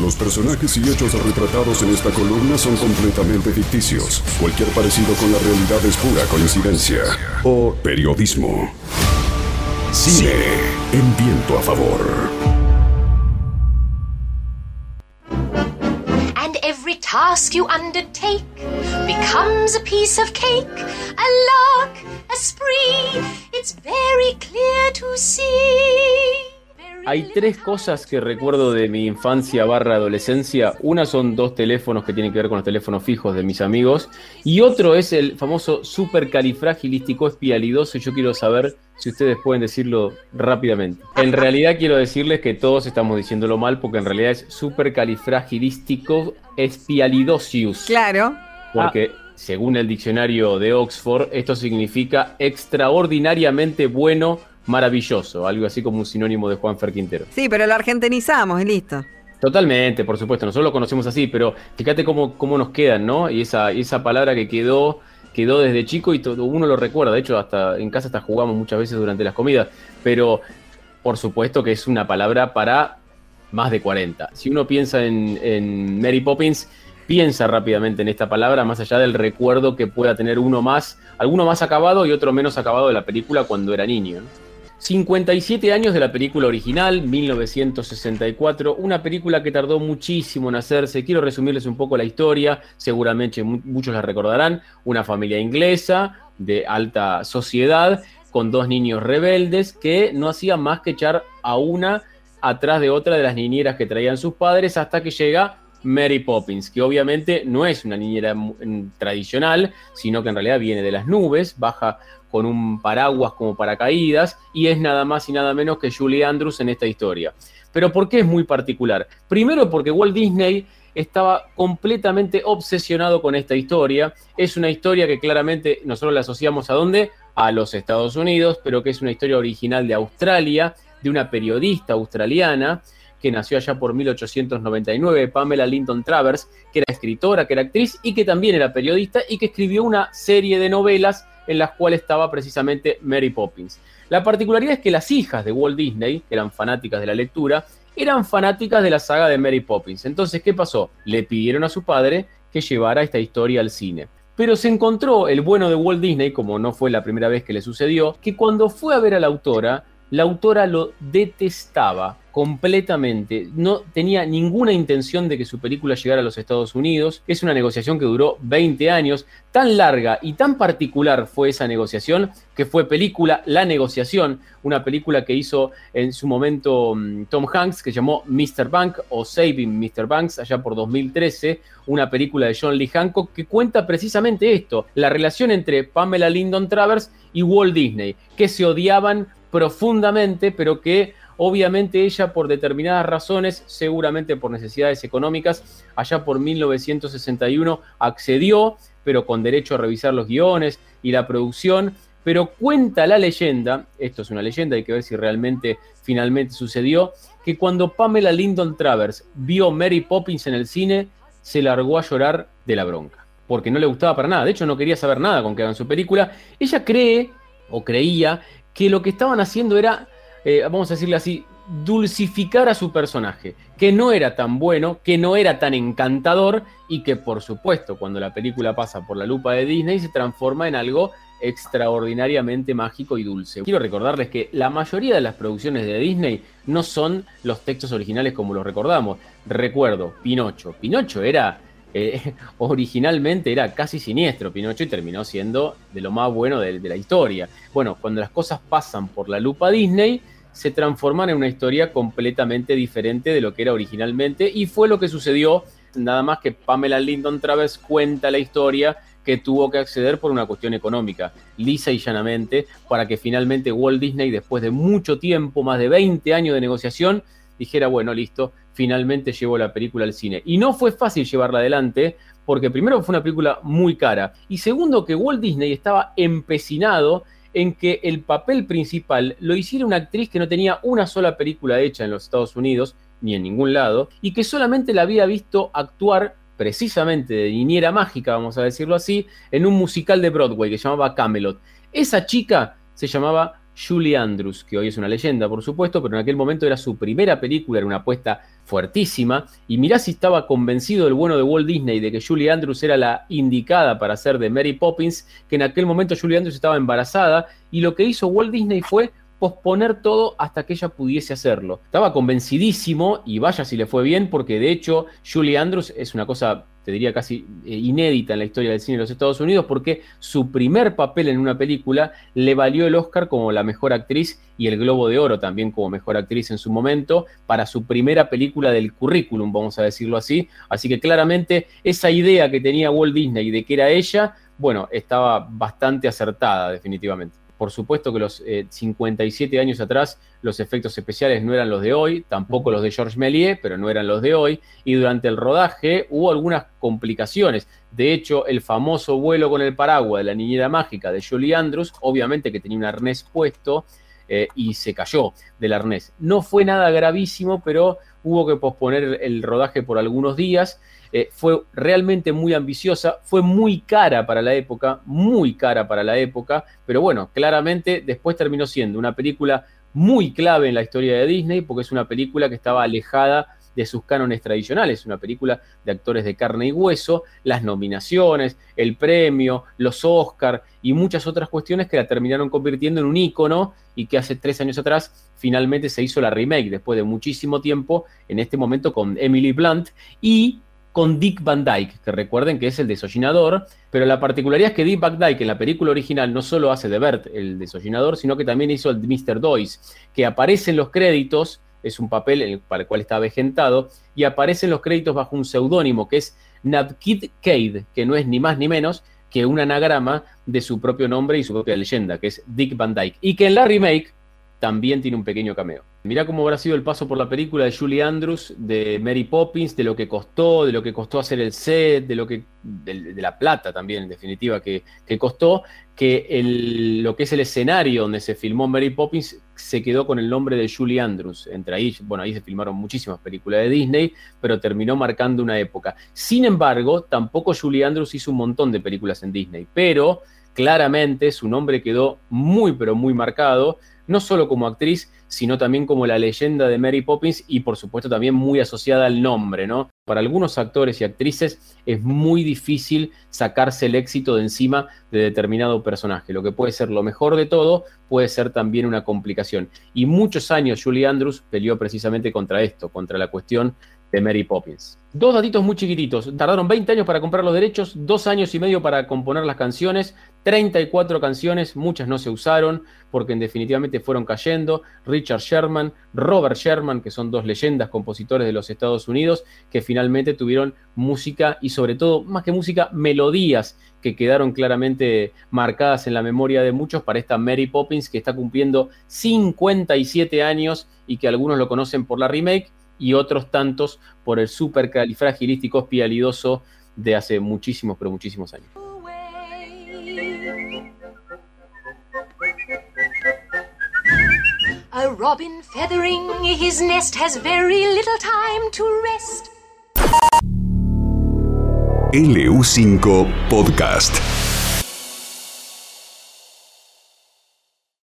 Los personajes y hechos retratados en esta columna son completamente ficticios. Cualquier parecido con la realidad es pura coincidencia o periodismo. Cine en viento a favor. Task you undertake becomes a piece of cake, a lark, a spree. It's very clear to see. Hay tres cosas que recuerdo de mi infancia barra adolescencia. Una son dos teléfonos que tienen que ver con los teléfonos fijos de mis amigos. Y otro es el famoso supercalifragilístico espialidoso. Yo quiero saber si ustedes pueden decirlo rápidamente. En realidad quiero decirles que todos estamos diciéndolo mal porque en realidad es supercalifragilístico espialidosius. Claro. Porque según el diccionario de Oxford, esto significa extraordinariamente bueno maravilloso, algo así como un sinónimo de Juan Fer Quintero. Sí, pero lo argentinizamos y listo. Totalmente, por supuesto, nosotros lo conocemos así, pero fíjate cómo, cómo nos quedan, ¿no? Y esa, esa palabra que quedó, quedó desde chico y todo, uno lo recuerda, de hecho, hasta en casa hasta jugamos muchas veces durante las comidas, pero por supuesto que es una palabra para más de 40. Si uno piensa en, en Mary Poppins, piensa rápidamente en esta palabra, más allá del recuerdo que pueda tener uno más, alguno más acabado y otro menos acabado de la película cuando era niño. ¿no? 57 años de la película original, 1964, una película que tardó muchísimo en hacerse. Quiero resumirles un poco la historia, seguramente muchos la recordarán. Una familia inglesa de alta sociedad con dos niños rebeldes que no hacían más que echar a una atrás de otra de las niñeras que traían sus padres hasta que llega Mary Poppins, que obviamente no es una niñera tradicional, sino que en realidad viene de las nubes, baja con un paraguas como paracaídas y es nada más y nada menos que Julie Andrews en esta historia. Pero ¿por qué es muy particular? Primero porque Walt Disney estaba completamente obsesionado con esta historia. Es una historia que claramente nosotros la asociamos a dónde? A los Estados Unidos, pero que es una historia original de Australia, de una periodista australiana que nació allá por 1899, Pamela Linton Travers, que era escritora, que era actriz y que también era periodista y que escribió una serie de novelas en las cuales estaba precisamente Mary Poppins. La particularidad es que las hijas de Walt Disney, que eran fanáticas de la lectura, eran fanáticas de la saga de Mary Poppins. Entonces, ¿qué pasó? Le pidieron a su padre que llevara esta historia al cine. Pero se encontró el bueno de Walt Disney, como no fue la primera vez que le sucedió, que cuando fue a ver a la autora, la autora lo detestaba completamente. No tenía ninguna intención de que su película llegara a los Estados Unidos. Es una negociación que duró 20 años. Tan larga y tan particular fue esa negociación que fue película La negociación, una película que hizo en su momento mm, Tom Hanks que llamó Mr. Bank o Saving Mr. Banks allá por 2013, una película de John Lee Hancock que cuenta precisamente esto, la relación entre Pamela Lyndon Travers y Walt Disney, que se odiaban profundamente, pero que obviamente ella por determinadas razones, seguramente por necesidades económicas, allá por 1961 accedió, pero con derecho a revisar los guiones y la producción, pero cuenta la leyenda, esto es una leyenda, hay que ver si realmente finalmente sucedió, que cuando Pamela Lyndon Travers vio Mary Poppins en el cine, se largó a llorar de la bronca, porque no le gustaba para nada, de hecho no quería saber nada con que hagan su película, ella cree o creía que lo que estaban haciendo era, eh, vamos a decirle así, dulcificar a su personaje, que no era tan bueno, que no era tan encantador y que por supuesto cuando la película pasa por la lupa de Disney se transforma en algo extraordinariamente mágico y dulce. Quiero recordarles que la mayoría de las producciones de Disney no son los textos originales como los recordamos. Recuerdo, Pinocho. Pinocho era eh, originalmente era casi siniestro Pinocho y terminó siendo de lo más bueno de, la historia. Bueno, cuando las cosas pasan por la lupa Disney, se transforman en una historia completamente diferente de lo que era originalmente y fue lo que sucedió, nada más que Pamela Lyndon Travers cuenta la historia que tuvo que acceder por una cuestión económica, lisa y llanamente, para que finalmente Walt Disney, después de mucho tiempo, más de 20 años de negociación, dijera, bueno, listo, finalmente llevó la película al cine. Y no fue fácil llevarla adelante, porque primero fue una película muy cara, y segundo que Walt Disney estaba empecinado en que el papel principal lo hiciera una actriz que no tenía una sola película hecha en los Estados Unidos, ni en ningún lado, y que solamente la había visto actuar precisamente de niñera mágica, vamos a decirlo así, en un musical de Broadway que se llamaba Camelot. Esa chica se llamaba Julie Andrews, que hoy es una leyenda, por supuesto, pero en aquel momento era su primera película, era una apuesta fuertísima. Y mirá si estaba convencido el bueno de Walt Disney de que Julie Andrews era la indicada para ser de Mary Poppins, que en aquel momento Julie Andrews estaba embarazada, y lo que hizo Walt Disney fue posponer todo hasta que ella pudiese hacerlo. Estaba convencidísimo y vaya si le fue bien, porque de hecho Julie Andrews es una cosa, te diría casi eh, inédita en la historia del cine de los Estados Unidos, porque su primer papel en una película le valió el Oscar como la mejor actriz y el Globo de Oro también como mejor actriz en su momento para su primera película del currículum, vamos a decirlo así. Así que claramente esa idea que tenía Walt Disney de que era ella, bueno, estaba bastante acertada definitivamente. Por supuesto que los 57 eh, años atrás los efectos especiales no eran los de hoy, tampoco los de Georges Méliès, pero no eran los de hoy, y durante el rodaje hubo algunas complicaciones. De hecho, el famoso vuelo con el paraguas de la niñera mágica de Julie Andrews, obviamente que tenía un arnés puesto eh, y se cayó del arnés. No fue nada gravísimo, pero hubo que posponer el rodaje por algunos días eh, fue realmente muy ambiciosa, fue muy cara para la época, muy cara para la época, pero bueno, claramente después terminó siendo una película muy clave en la historia de Disney, porque es una película que estaba alejada de sus cánones tradicionales, una película de actores de carne y hueso, las nominaciones, el premio, los Oscar y muchas otras cuestiones que la terminaron convirtiendo en un ícono y que hace tres años atrás finalmente se hizo la remake después de muchísimo tiempo, en este momento con Emily Blunt y con Dick Van Dyke, que recuerden que es el desollinador, pero la particularidad es que Dick Van Dyke en la película original no solo hace de Bert el desollinador, sino que también hizo el Mr. Doyce, que aparece en los créditos, es un papel para el cual está avejentado, y aparece en los créditos bajo un seudónimo que es Nabkid Cade, que no es ni más ni menos que un anagrama de su propio nombre y su propia leyenda, que es Dick Van Dyke, y que en la remake también tiene un pequeño cameo. Mirá cómo habrá sido el paso por la película de Julie Andrews, de Mary Poppins, de lo que costó, de lo que costó hacer el set, de lo que de, la plata también, en definitiva, que, costó, que el, lo que es el escenario donde se filmó Mary Poppins se quedó con el nombre de Julie Andrews. Entre ahí, bueno, ahí se filmaron muchísimas películas de Disney, pero terminó marcando una época. Sin embargo, tampoco Julie Andrews hizo un montón de películas en Disney, pero claramente su nombre quedó muy, pero muy marcado no solo como actriz, sino también como la leyenda de Mary Poppins y por supuesto también muy asociada al nombre, ¿no? Para algunos actores y actrices es muy difícil sacarse el éxito de encima de determinado personaje. Lo que puede ser lo mejor de todo puede ser también una complicación. Y muchos años Julie Andrews peleó precisamente contra esto, contra la cuestión de Mary Poppins. Dos datitos muy chiquititos. Tardaron 20 años para comprar los derechos, dos años y medio para componer las canciones, 34 canciones, muchas no se usaron porque en definitivamente fueron cayendo. Richard Sherman, Robert Sherman, que son dos leyendas compositores de los Estados Unidos, que finalmente tuvieron música y sobre todo, más que música, melodías que quedaron claramente marcadas en la memoria de muchos para esta Mary Poppins que está cumpliendo 57 años y que algunos lo conocen por la remake y otros tantos por el supercalifragilístico espialidoso de hace muchísimos, pero muchísimos años. Robin feathering his nest has very little time to rest. LU5 Podcast.